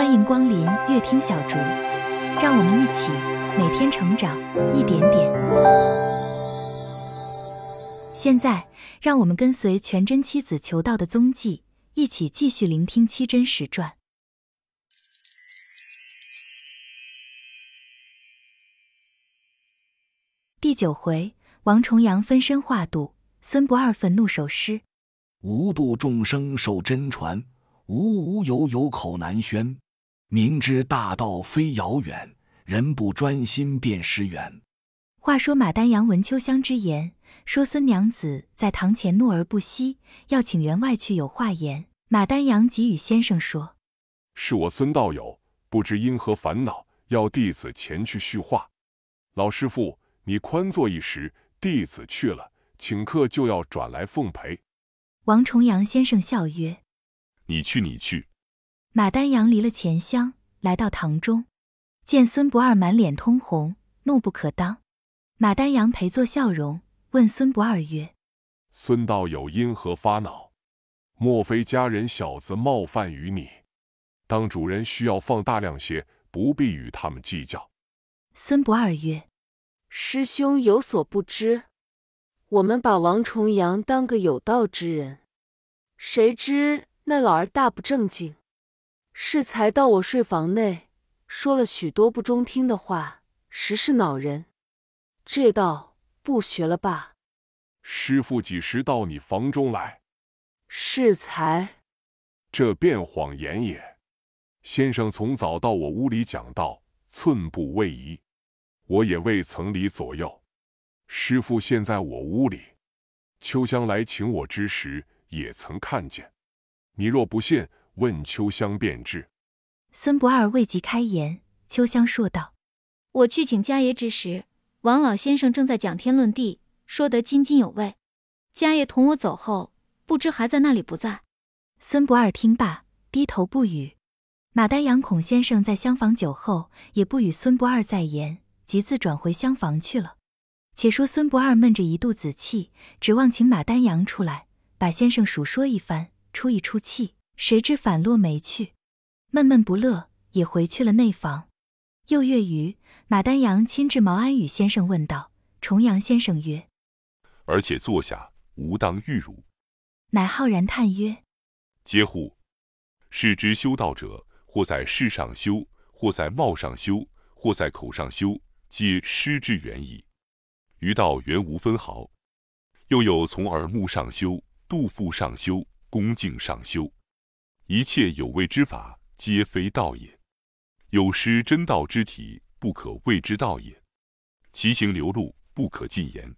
欢迎光临乐听小竹，让我们一起每天成长一点点。现在，让我们跟随全真七子求道的踪迹，一起继续聆听七真实传第九回。王重阳分身化度，孙不二愤怒守尸。无度众生受真传，无无有有口难宣。明知大道非遥远，人不专心便失远。话说马丹阳闻秋香之言，说孙娘子在堂前怒而不息，要请员外去有话言。马丹阳即与先生说：“是我孙道友，不知因何烦恼，要弟子前去叙话。老师傅，你宽坐一时。”弟子去了，请客就要转来奉陪。王重阳先生笑曰：“你去，你去。”马丹阳离了钱箱，来到堂中，见孙不二满脸通红，怒不可当。马丹阳陪坐笑容，问孙不二曰：“孙道友因何发恼？莫非家人小子冒犯于你？当主人需要放大量些，不必与他们计较。”孙不二曰。师兄有所不知，我们把王重阳当个有道之人，谁知那老儿大不正经，适才到我睡房内，说了许多不中听的话，实是恼人。这道不学了吧？师傅几时到你房中来？适才，这便谎言也。先生从早到我屋里讲道，寸步未移。我也未曾离左右，师傅现在我屋里，秋香来请我之时，也曾看见。你若不信，问秋香便知。孙不二未及开言，秋香说道：“我去请家爷之时，王老先生正在讲天论地，说得津津有味。家爷同我走后，不知还在那里不在。”孙不二听罢，低头不语。马丹阳孔先生在厢房酒后，也不与孙不二再言。即自转回厢房去了。且说孙不二闷着一肚子气，指望请马丹阳出来，把先生数说一番，出一出气。谁知反落没去，闷闷不乐，也回去了内房。又月余，马丹阳亲至毛安宇先生问道：“重阳先生曰：‘而且坐下，吾当遇汝。’乃浩然叹曰：‘嗟乎！是之修道者，或在事上修，或在貌上修，或在口上修。’皆失之远矣。于道原无分毫。又有从耳目上修，肚腹上修，恭敬上修。一切有为之法，皆非道也。有失真道之体，不可谓之道也。其行流露，不可尽言。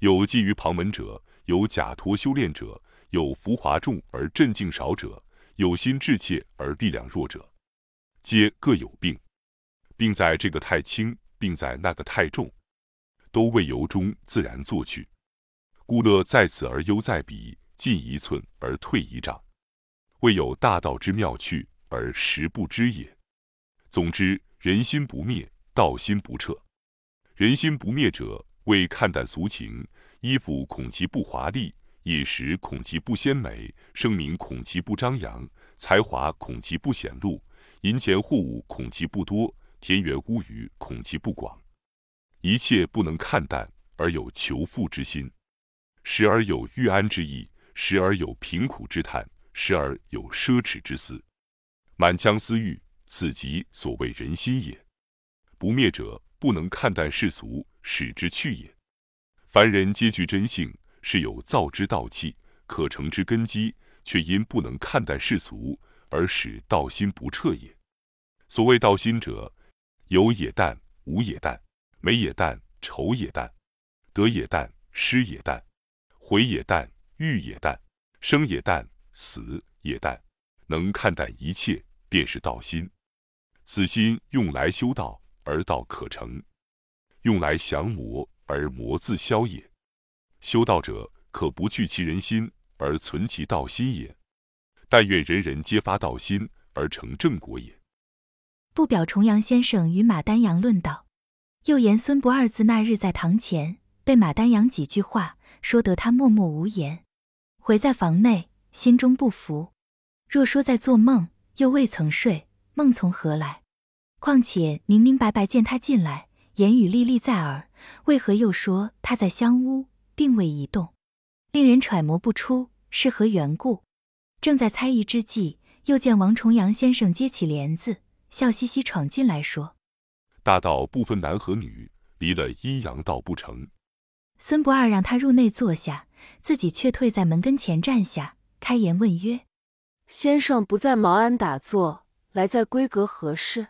有基于旁门者，有假托修炼者，有浮华重而镇静少者，有心志切而力量弱者，皆各有病，病在这个太轻。并在那个太重，都未由衷自然作去，故乐在此而忧在彼，进一寸而退一丈，未有大道之妙趣而实不知也。总之，人心不灭，道心不彻。人心不灭者，为看淡俗情，衣服恐其不华丽，饮食恐其不鲜美，声名恐其不张扬，才华恐其不显露，银钱货物恐其不多。田园屋宇，恐其不广；一切不能看淡，而有求富之心；时而有欲安之意，时而有贫苦之叹，时而有奢侈之思。满腔私欲，此即所谓人心也。不灭者，不能看淡世俗，使之去也。凡人皆具真性，是有造之道气，可成之根基，却因不能看淡世俗，而使道心不彻也。所谓道心者，有也淡，无也淡；美也淡，丑也淡；得也淡，失也淡；毁也淡，欲也淡；生也淡，死也淡。能看淡一切，便是道心。此心用来修道，而道可成；用来降魔，而魔自消也。修道者可不去其人心，而存其道心也。但愿人人皆发道心，而成正果也。不表重阳先生与马丹阳论道，又言孙不二字那日在堂前被马丹阳几句话说得他默默无言，回在房内心中不服。若说在做梦，又未曾睡，梦从何来？况且明明白白见他进来，言语历历在耳，为何又说他在香屋，并未移动，令人揣摩不出是何缘故。正在猜疑之际，又见王重阳先生揭起帘子，笑嘻嘻闯进来，说：“大道不分男和女，离了阴阳道不成。”孙不二让他入内坐下，自己却退在门跟前站下，开言问曰：“先生不在茅庵打坐，来在闺阁何事？”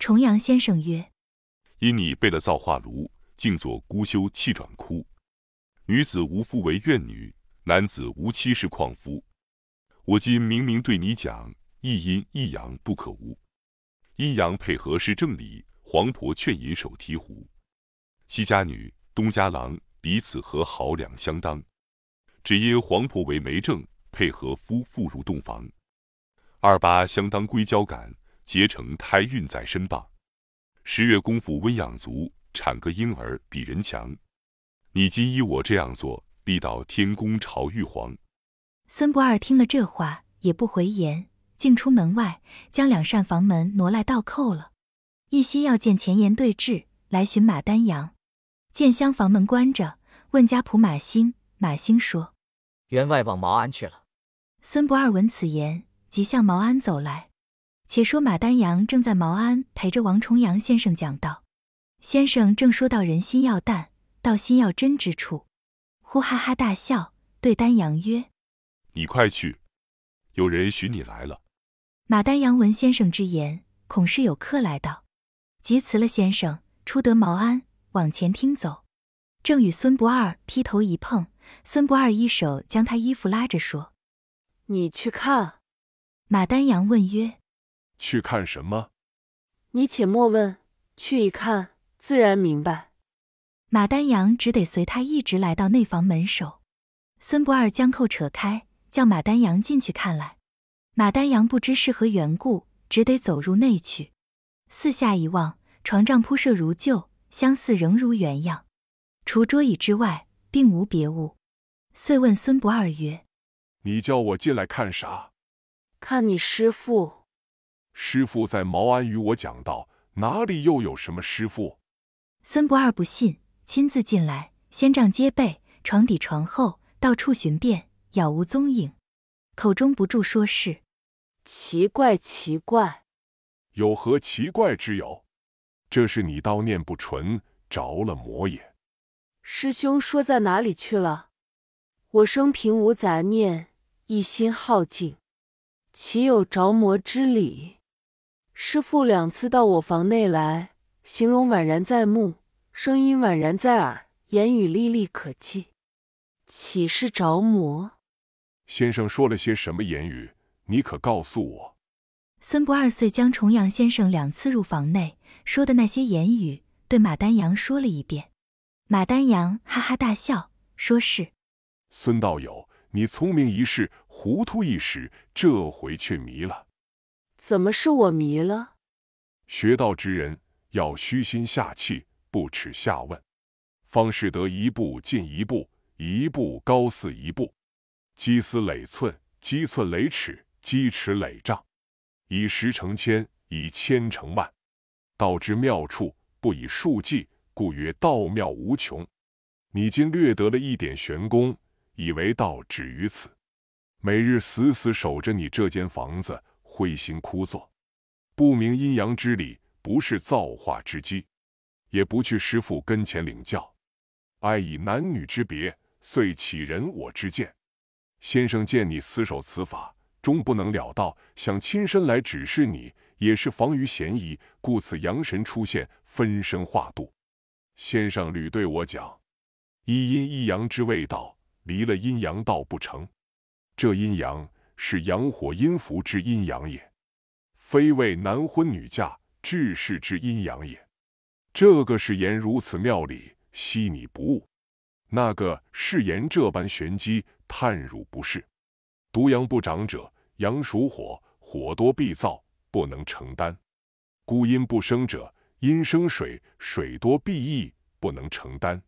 重阳先生曰：“因你备了造化炉，静坐孤修气转枯。女子无夫为怨女，男子无妻是旷夫。我今明明对你讲，一阴一阳不可无，阴阳配合是正理。黄婆劝饮手提壶，西家女、东家郎彼此和好两相当。只因黄婆为媒正，配合夫妇入洞房，二八相当硅胶感。”结成胎孕在身罢，十月功夫温养足，产个婴儿比人强。你今依我这样做，必到天宫朝玉皇。孙不二听了这话，也不回言，径出门外，将两扇房门挪来倒扣了。一心要见前言对质，来寻马丹阳，见厢房门关着，问家仆马兴。马兴说：“员外往茅庵去了。”孙不二闻此言，即向毛安走来。且说马丹阳正在毛安陪着王重阳先生讲道，先生正说到人心要淡，道心要真之处，忽哈哈大笑，对丹阳曰：“你快去，有人寻你来了。”马丹阳闻先生之言，恐是有客来到，即辞了先生，出得茅庵，往前厅走，正与孙不二劈头一碰，孙不二一手将他衣服拉着说：“你去看。”马丹阳问曰。去看什么？你且莫问，去一看，自然明白。马丹阳只得随他一直来到内房门首。孙不二将扣扯开，叫马丹阳进去看来。马丹阳不知是何缘故，只得走入内去。四下一望，床帐铺设如旧，相似仍如原样，除桌椅之外，并无别物。遂问孙不二曰：“你叫我进来看啥？”“看你师傅。”师傅在茅庵与我讲道，哪里又有什么师傅？孙不二不信，亲自进来，仙帐皆被，床底床后到处寻遍，杳无踪影，口中不住说是奇怪奇怪，有何奇怪之有？这是你道念不纯，着了魔也。师兄说在哪里去了？我生平无杂念，一心耗尽，岂有着魔之理？师父两次到我房内来，形容宛然在目，声音宛然在耳，言语历历可记，岂是着魔？先生说了些什么言语？你可告诉我。孙不二遂将重阳先生两次入房内说的那些言语，对马丹阳说了一遍。马丹阳哈哈大笑，说是孙道友，你聪明一世，糊涂一时，这回却迷了。怎么是我迷了？学道之人要虚心下气，不耻下问，方是得一步进一步，一步高似一步。积思累寸，积寸累尺，积尺累丈，以十成千，以千成万。道之妙处，不以数计，故曰道妙无穷。你今略得了一点玄功，以为道止于此，每日死死守着你这间房子。灰心枯坐，不明阴阳之理，不是造化之机，也不去师傅跟前领教，爱以男女之别，遂起人我之见。先生见你死守此法，终不能了道，想亲身来指示你，也是防于嫌疑，故此阳神出现，分身化度。先生屡对我讲，一阴一阳之谓道，离了阴阳道不成。这阴阳。是阳火阴符之阴阳也，非为男婚女嫁治世之阴阳也。这个是言如此妙理，悉你不悟；那个是言这般玄机，叹汝不是。独阳不长者，阳属火，火多必燥，不能承担；孤阴不生者，阴生水，水多必溢，不能承担。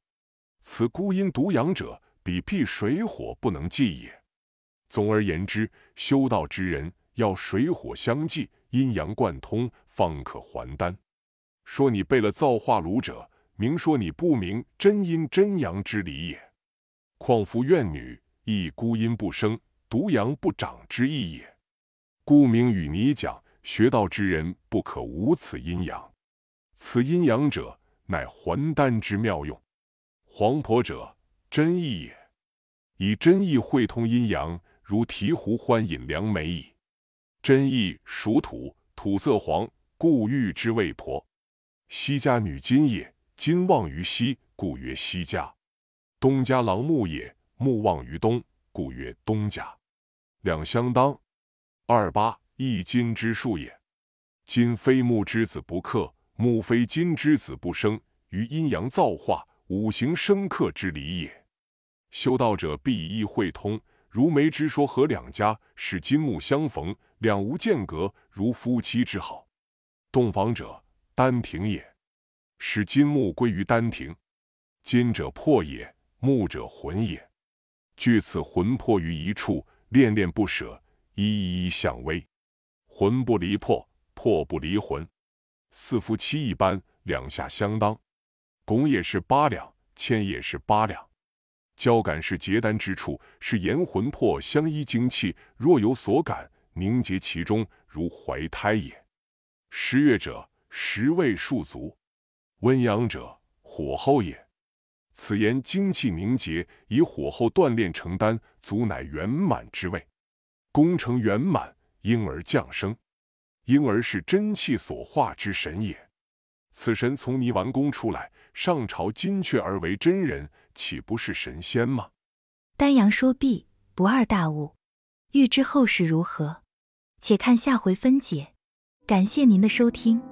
此孤阴独阳者，比辟水火不能济也。总而言之，修道之人要水火相济，阴阳贯通，方可还丹。说你背了造化炉者，明说你不明真阴真阳之理也。况夫怨女，亦孤阴不生，独阳不长之意也。故明与你讲，学道之人不可无此阴阳。此阴阳者，乃还丹之妙用。黄婆者，真意也。以真意会通阴阳，如醍醐欢饮良美矣。真意属土，土色黄，故誉之谓婆。西家女金也，金旺于西，故曰西家。东家郎木也，木旺于东，故曰东家。两相当。二八一金之数也。金非木之子不克，木非金之子不生，于阴阳造化、五行生克之理也。修道者必以意会通，如梅之说和两家，使金木相逢，两无间隔，如夫妻之好。洞房者，丹庭也，使金木归于丹庭。金者魄也，木者魂也。据此魂魄于一处，恋恋不舍，一一相偎。魂不离魄，魄不离魂，似夫妻一般，两下相当。拱也是八两，牵也是八两。交感是结丹之处，是言魂魄相依精气，若有所感，凝结其中，如怀胎也。十月者，十味数足；温阳者，火候也。此言精气凝结，以火候锻炼成丹，足乃圆满之谓。功成圆满，婴儿降生。婴儿是真气所化之神也。此神从泥丸宫出来，上朝金阙而为真人，岂不是神仙吗？丹阳说毕，不二大悟。欲知后事如何，且看下回分解。感谢您的收听。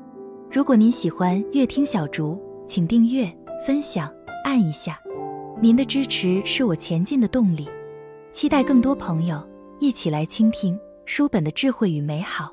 如果您喜欢乐听小竹，请订阅、分享、按一下。您的支持是我前进的动力。期待更多朋友一起来倾听书本的智慧与美好。